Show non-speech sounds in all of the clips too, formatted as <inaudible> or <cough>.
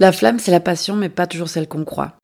La flamme, c'est la passion, mais pas toujours celle qu'on croit.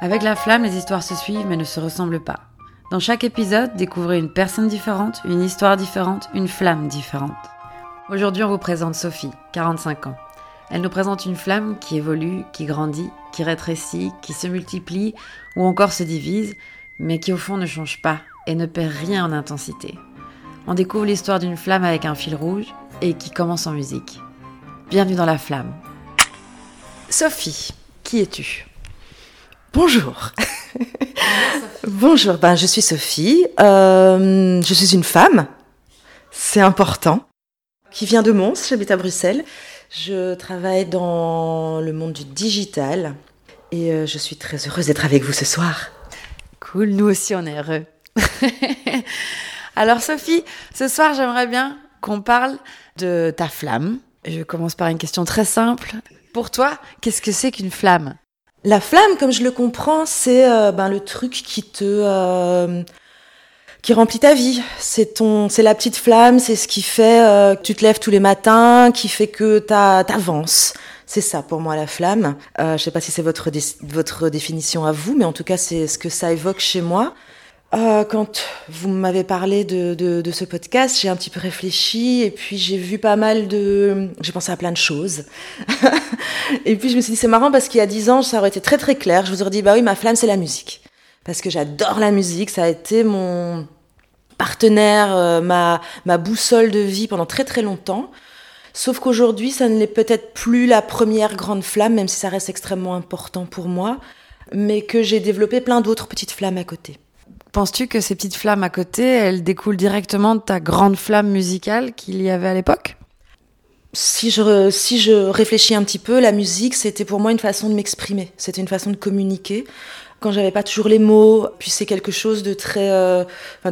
Avec la flamme, les histoires se suivent mais ne se ressemblent pas. Dans chaque épisode, découvrez une personne différente, une histoire différente, une flamme différente. Aujourd'hui, on vous présente Sophie, 45 ans. Elle nous présente une flamme qui évolue, qui grandit, qui rétrécit, qui se multiplie ou encore se divise, mais qui au fond ne change pas et ne perd rien en intensité. On découvre l'histoire d'une flamme avec un fil rouge et qui commence en musique. Bienvenue dans la flamme. Sophie, qui es-tu? Bonjour. <laughs> Bonjour, ben, je suis Sophie. Euh, je suis une femme, c'est important, qui vient de Mons, j'habite à Bruxelles. Je travaille dans le monde du digital et euh, je suis très heureuse d'être avec vous ce soir. Cool, nous aussi on est heureux. <laughs> Alors Sophie, ce soir j'aimerais bien qu'on parle de ta flamme. Je commence par une question très simple. Pour toi, qu'est-ce que c'est qu'une flamme? La flamme, comme je le comprends, c'est euh, ben, le truc qui te euh, qui remplit ta vie. C'est ton, c'est la petite flamme, c'est ce qui fait euh, que tu te lèves tous les matins, qui fait que t'avances. C'est ça pour moi la flamme. Euh, je sais pas si c'est votre votre définition à vous, mais en tout cas c'est ce que ça évoque chez moi. Euh, quand vous m'avez parlé de, de, de, ce podcast, j'ai un petit peu réfléchi et puis j'ai vu pas mal de... J'ai pensé à plein de choses. <laughs> et puis je me suis dit, c'est marrant parce qu'il y a dix ans, ça aurait été très très clair. Je vous aurais dit, bah oui, ma flamme, c'est la musique. Parce que j'adore la musique, ça a été mon partenaire, euh, ma, ma boussole de vie pendant très très longtemps. Sauf qu'aujourd'hui, ça ne l'est peut-être plus la première grande flamme, même si ça reste extrêmement important pour moi, mais que j'ai développé plein d'autres petites flammes à côté. Penses-tu que ces petites flammes à côté, elles découlent directement de ta grande flamme musicale qu'il y avait à l'époque? Si je, si je réfléchis un petit peu, la musique, c'était pour moi une façon de m'exprimer, c'était une façon de communiquer quand j'avais pas toujours les mots. Puis c'est quelque chose de très, euh,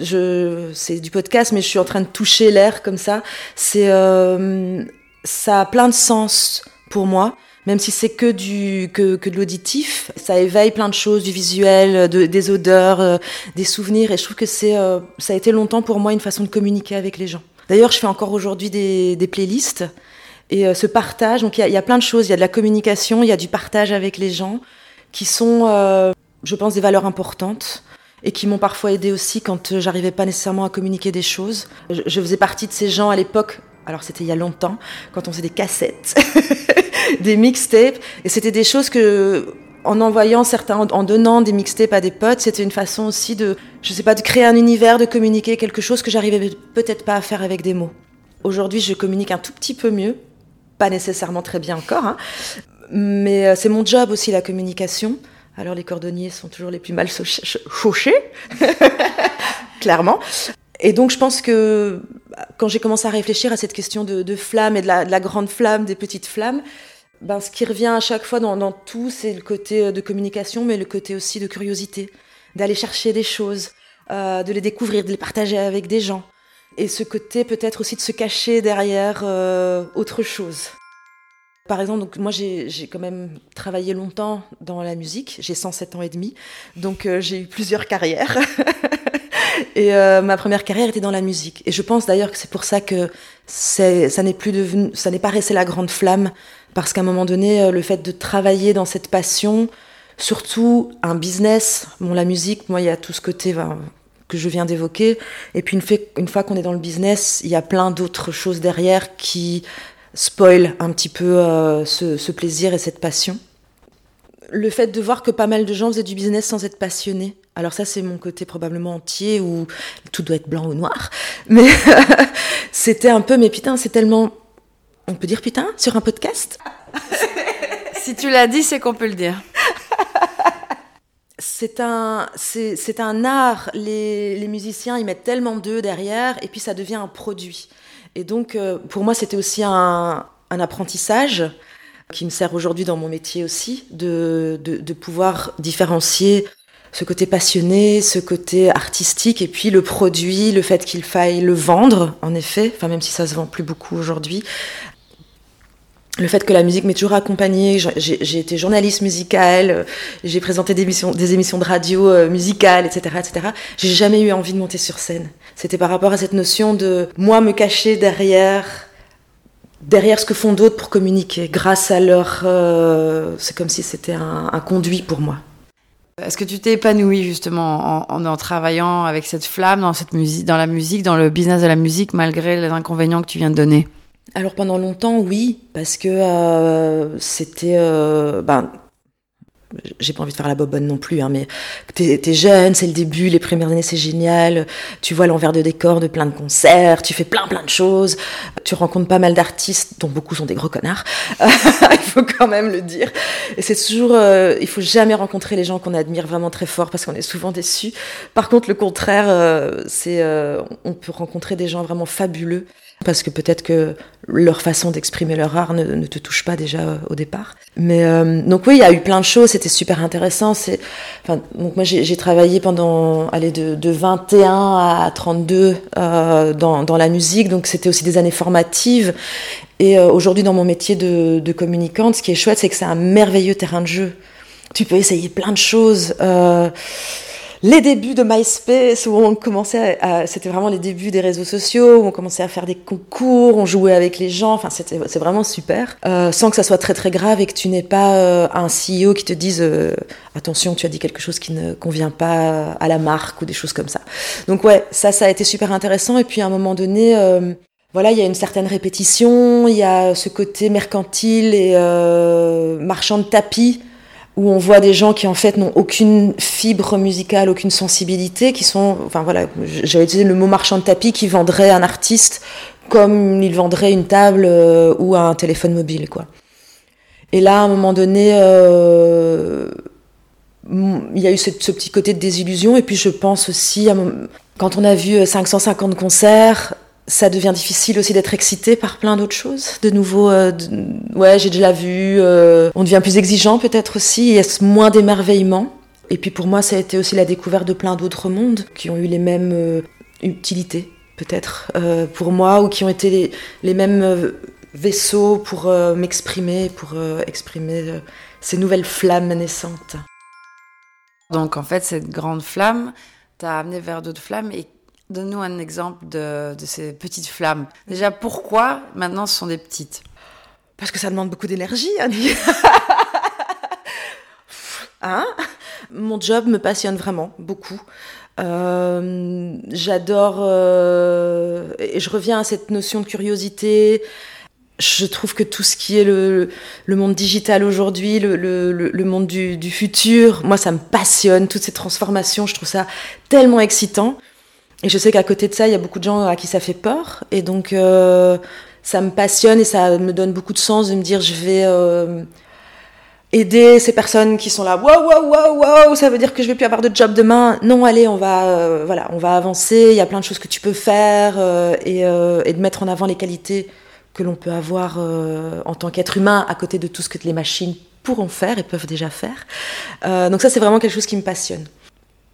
je, c'est du podcast, mais je suis en train de toucher l'air comme ça. C'est, euh, ça a plein de sens pour moi. Même si c'est que du que, que de l'auditif, ça éveille plein de choses, du visuel, de, des odeurs, euh, des souvenirs. Et je trouve que c'est, euh, ça a été longtemps pour moi une façon de communiquer avec les gens. D'ailleurs, je fais encore aujourd'hui des, des playlists et euh, ce partage. Donc il y y a, plein de choses. Il y a de la communication, il y a du partage avec les gens qui sont je pense, des valeurs importantes et qui m'ont parfois aidé aussi quand euh, j'arrivais pas nécessairement à communiquer des choses. Je, faisais partie de ces gens à l'époque, alors c'était il y a longtemps, quand on faisait des cassettes, <laughs> des mixtapes, et c'était des choses que, en envoyant certains, en donnant des mixtapes à des potes, c'était une façon aussi de, je sais pas, de créer un univers, de communiquer quelque chose que j'arrivais peut-être pas à faire avec des mots. Aujourd'hui, je communique un tout petit peu mieux, pas nécessairement très bien encore, hein, mais euh, c'est mon job aussi la communication. Alors les cordonniers sont toujours les plus mal chauchés, <laughs> clairement. Et donc je pense que quand j'ai commencé à réfléchir à cette question de, de flamme et de la, de la, grande flamme, des petites flammes, ben, ce qui revient à chaque fois dans, tout, c'est le côté de communication, mais le côté aussi de curiosité, d'aller chercher des choses, euh, de les découvrir, de les partager avec des gens. Et ce côté peut-être aussi de se cacher derrière euh, autre chose. Par exemple, donc moi j'ai quand même travaillé longtemps dans la musique, j'ai 107 ans et demi, donc euh, j'ai eu plusieurs carrières. <laughs> et euh, ma première carrière était dans la musique. Et je pense d'ailleurs que c'est pour ça que ça n'est plus devenu, ça n'est pas resté la grande flamme, parce qu'à un moment donné, euh, le fait de travailler dans cette passion, surtout un business, bon la musique, moi il y a tout ce côté ben, que je viens d'évoquer, et puis une, fois qu'on est dans le business, il y a plein d'autres choses derrière qui spoil un petit peu euh, ce, ce, plaisir et cette passion. Le fait de voir que pas mal de gens faisaient du business sans être passionnés. Alors ça, c'est mon côté probablement entier où tout doit être blanc ou noir. Mais <laughs> c'était un peu, mais putain, c'est tellement... On peut dire putain sur un podcast? <laughs> Si tu l'as dit, c'est qu'on peut le dire. <laughs> c'est un, c'est un art. Les, les musiciens, ils mettent tellement d'eux derrière, et puis ça devient un produit. Et donc, euh, pour moi, c'était aussi un, un, apprentissage qui me sert aujourd'hui dans mon métier aussi, de, de, de, pouvoir différencier ce côté passionné, ce côté artistique, et puis le produit, le fait qu'il faille le vendre, en effet, enfin même si ça se vend plus beaucoup aujourd'hui. le fait que la musique m'ait toujours accompagnée, j'ai été journaliste musicale, j'ai présenté des émissions, des émissions de radio euh, musicales, etc., etc. J'ai jamais eu envie de monter sur scène. C'était par rapport à cette notion de moi me cacher derrière derrière ce que font d'autres pour communiquer, grâce à leur, euh, c'est comme si c'était un, conduit pour moi. Est-ce que tu t'es épanouie justement en, en, travaillant avec cette flamme dans cette musique, dans la musique, dans le business de la musique, malgré les inconvénients que tu viens de donner? Alors pendant longtemps, oui, parce que euh, c'était, euh, ben, j'ai pas envie de faire la bobonne non plus, hein, mais t'es es jeune, c'est le début, les premières années c'est génial, tu vois l'envers de décor de plein de concerts, tu fais plein plein de choses, tu rencontres pas mal d'artistes dont beaucoup sont des gros connards, <laughs> il faut quand même le dire. Et c'est toujours, euh, il faut jamais rencontrer les gens qu'on admire vraiment très fort parce qu'on est souvent déçus. Par contre, le contraire, euh, c'est, euh, on peut rencontrer des gens vraiment fabuleux parce que peut-être que leur façon d'exprimer leur art ne, te touche pas déjà euh, au départ. Mais euh, donc oui, il y a eu plein de choses, c'était super intéressant. Donc moi j'ai travaillé pendant, allez, de, de 21 à 32 euh, dans, la musique, donc c'était aussi des années formatives. Et aujourd'hui dans mon métier de, communicante, ce qui est chouette, c'est que c'est un merveilleux terrain de jeu. Tu peux essayer plein de choses. Les débuts de MySpace où on commençait à, c'était vraiment les débuts des réseaux sociaux où on commençait à faire des concours, on jouait avec les gens, enfin c'était c'est vraiment super, euh, sans que ça soit très très grave et que tu n'aies pas euh, un CEO qui te dise euh, attention tu as dit quelque chose qui ne convient pas à la marque ou des choses comme ça. Donc ouais ça ça a été super intéressant et puis à un moment donné euh, voilà, il y a une certaine répétition, il y a ce côté mercantile et euh, marchand de tapis où on voit des gens qui en fait n'ont aucune fibre musicale, aucune sensibilité, qui sont, enfin voilà, j'avais utilisé le mot marchand de tapis, qui vendrait un artiste comme il vendrait une table euh, ou un téléphone mobile, quoi. Et là, à un moment donné, euh, il y a eu ce, ce, petit côté de désillusion, et puis je pense aussi, quand on a vu 550 concerts, ça devient difficile aussi d'être excité par plein d'autres choses. De nouveau, euh, ouais, j'ai déjà vu. Euh, on devient plus exigeant peut-être aussi. Y a moins d'émerveillement. Et puis pour moi, ça a été aussi la découverte de plein d'autres mondes qui ont eu les mêmes euh, utilités, peut-être, pour moi, ou qui ont été les, mêmes vaisseaux pour m'exprimer, pour exprimer ces nouvelles flammes naissantes. Donc en fait, cette grande flamme t'a amené vers d'autres flammes et Donne-nous un exemple de, de, ces petites flammes. Déjà, pourquoi maintenant ce sont des petites? Parce que ça demande beaucoup d'énergie, Annie. hein? <laughs> Mon job me passionne vraiment, beaucoup. Euh, J'adore... Euh, et je reviens à cette notion de curiosité. Je trouve que tout ce qui est le, le monde digital aujourd'hui, le, le, le, monde du, du futur, moi ça me passionne, toutes ces transformations, je trouve ça tellement excitant. Et je sais qu'à côté de ça, il y a beaucoup de gens à qui ça fait peur. Et donc, euh, ça me passionne et ça me donne beaucoup de sens de me dire, je vais euh, aider ces personnes qui sont là. Waouh, waouh, waouh, waouh, ça veut dire que je vais plus avoir de job demain. Non, allez, on va, euh, voilà, on va avancer. Il y a plein de choses que tu peux faire et, de mettre en avant les qualités que l'on peut avoir en tant qu'être humain à côté de tout ce que les machines pourront faire et peuvent déjà faire. donc ça, c'est vraiment quelque chose qui me passionne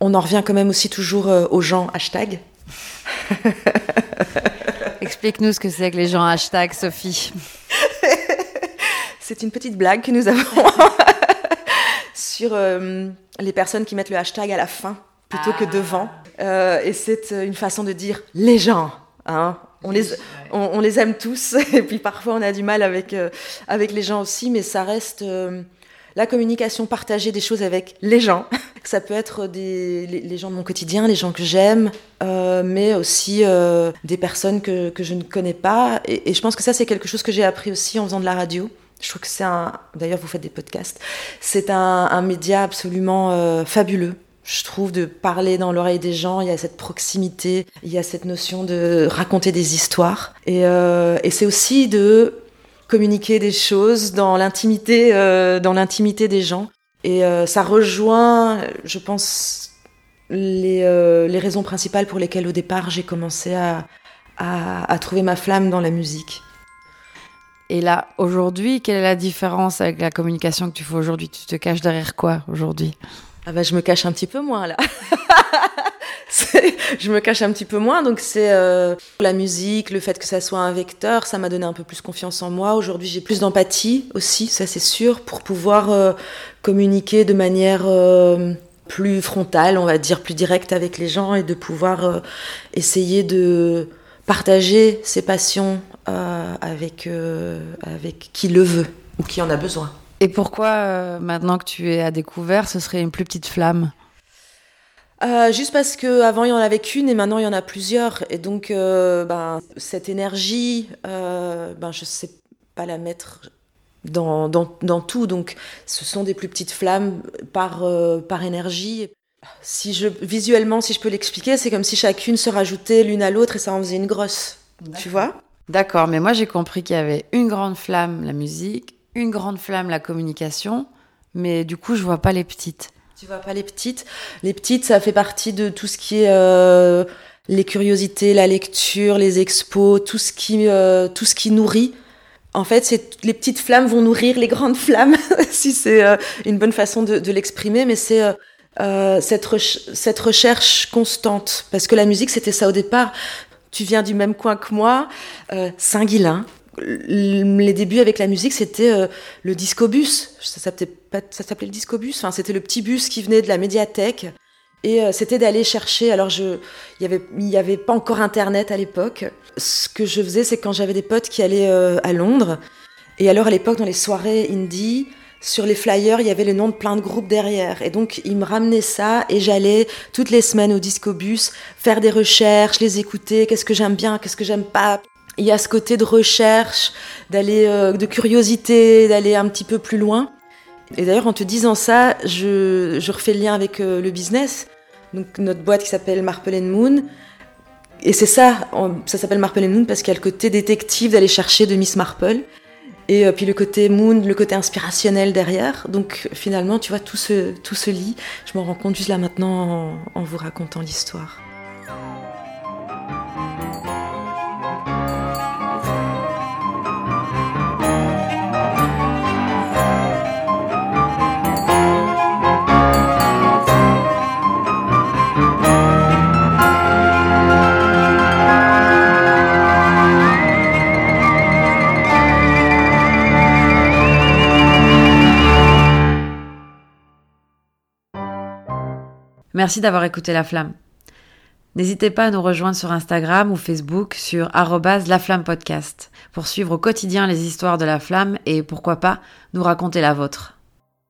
on en revient quand même aussi toujours euh, aux gens hashtag. <laughs> Explique-nous ce que c'est que les gens hashtag, Sophie. <laughs> c'est une petite blague que nous avons <laughs> sur euh, les personnes qui mettent le hashtag à la fin plutôt ah. que devant. Euh, et c'est une façon de dire les gens. Hein. On les, on, on, les aime tous, et puis parfois on a du mal avec, euh, avec les gens aussi, mais ça reste euh, la communication partagée des choses avec les gens. Ça peut être des, les, gens de mon quotidien, les gens que j'aime, euh, mais aussi euh, des personnes que, que, je ne connais pas. Et, et je pense que ça, c'est quelque chose que j'ai appris aussi en faisant de la radio. Je trouve que c'est un. D'ailleurs, vous faites des podcasts. C'est un, un, média absolument euh, fabuleux. Je trouve de parler dans l'oreille des gens, il y a cette proximité, il y a cette notion de raconter des histoires. Et, euh, et c'est aussi de communiquer des choses dans l'intimité, euh, dans l'intimité des gens. Et euh, ça rejoint, je pense, les, euh, les, raisons principales pour lesquelles au départ j'ai commencé à, à, à, trouver ma flamme dans la musique. Et là, aujourd'hui, quelle est la différence avec la communication que tu fais aujourd'hui? Tu te caches derrière quoi aujourd'hui? Ah bah je me cache un petit peu moins là. <laughs> je me cache un petit peu moins. Donc c'est euh, la musique, le fait que ça soit un vecteur, ça m'a donné un peu plus confiance en moi. Aujourd'hui, j'ai plus d'empathie aussi, ça c'est sûr, pour pouvoir euh, communiquer de manière euh, plus frontale, on va dire, plus directe avec les gens et de pouvoir essayer de partager ses passions avec, avec qui le veut ou qui en a besoin. Et pourquoi, maintenant que tu es à découvert, ce serait une plus petite flamme? Euh, juste parce que avant il y en avait qu'une et maintenant il y en a plusieurs. Et donc euh, ben, cette énergie, euh, ben je sais pas la mettre dans, dans, dans, tout. Donc ce sont des plus petites flammes par par énergie. Si je visuellement si je peux l'expliquer c'est comme si chacune se rajoutait l'une à l'autre et ça en faisait une grosse, tu vois? D'accord, mais moi j'ai compris qu'il y avait une grande flamme la musique, une grande flamme la communication, mais du coup je vois pas les petites. Tu vois pas les petites. Les petites, ça fait partie de tout ce qui est euh, les curiosités, la lecture, les expos, tout ce qui, euh, tout ce qui nourrit. En fait, c'est les petites flammes vont nourrir les grandes <laughs> flammes, si c'est euh, une bonne façon de, l'exprimer, mais c'est cette, cette recherche constante. Parce que la musique, c'était ça au départ. Tu viens du même coin que moi, Saint-Guilain, les débuts avec la musique, c'était euh, le discobus. Ça s'appelait, ça s'appelait le discobus? Enfin, c'était le petit bus qui venait de la médiathèque. Et euh, c'était d'aller chercher. Alors, je, il y avait, il y avait pas encore Internet à l'époque. Ce que je faisais, c'est quand j'avais des potes qui allaient euh, à Londres. Et alors, à l'époque, dans les soirées indie, sur les flyers, il y avait le nom de plein de groupes derrière. Et donc, ils me ramenaient ça et j'allais toutes les semaines au discobus faire des recherches, les écouter. Qu'est-ce que j'aime bien, qu'est-ce que j'aime pas? Il y a ce côté de recherche, d'aller, euh, de curiosité, d'aller un petit peu plus loin. Et d'ailleurs, en te disant ça, je, refais le lien avec euh, le business. Donc, notre boîte qui s'appelle Marple Moon. Et c'est ça, ça s'appelle Marple Moon parce qu'il y a le côté détective d'aller chercher de Miss Marple. Et euh, puis le côté moon, le côté inspirationnel derrière. Donc finalement, tu vois, tout se, tout se lit. Je m'en rends compte juste là maintenant en vous racontant l'histoire. Merci d'avoir écouté La Flamme. N'hésitez pas à nous rejoindre sur Instagram ou Facebook sur @laflammepodcast pour suivre au quotidien les histoires de la flamme et pourquoi pas nous raconter la vôtre.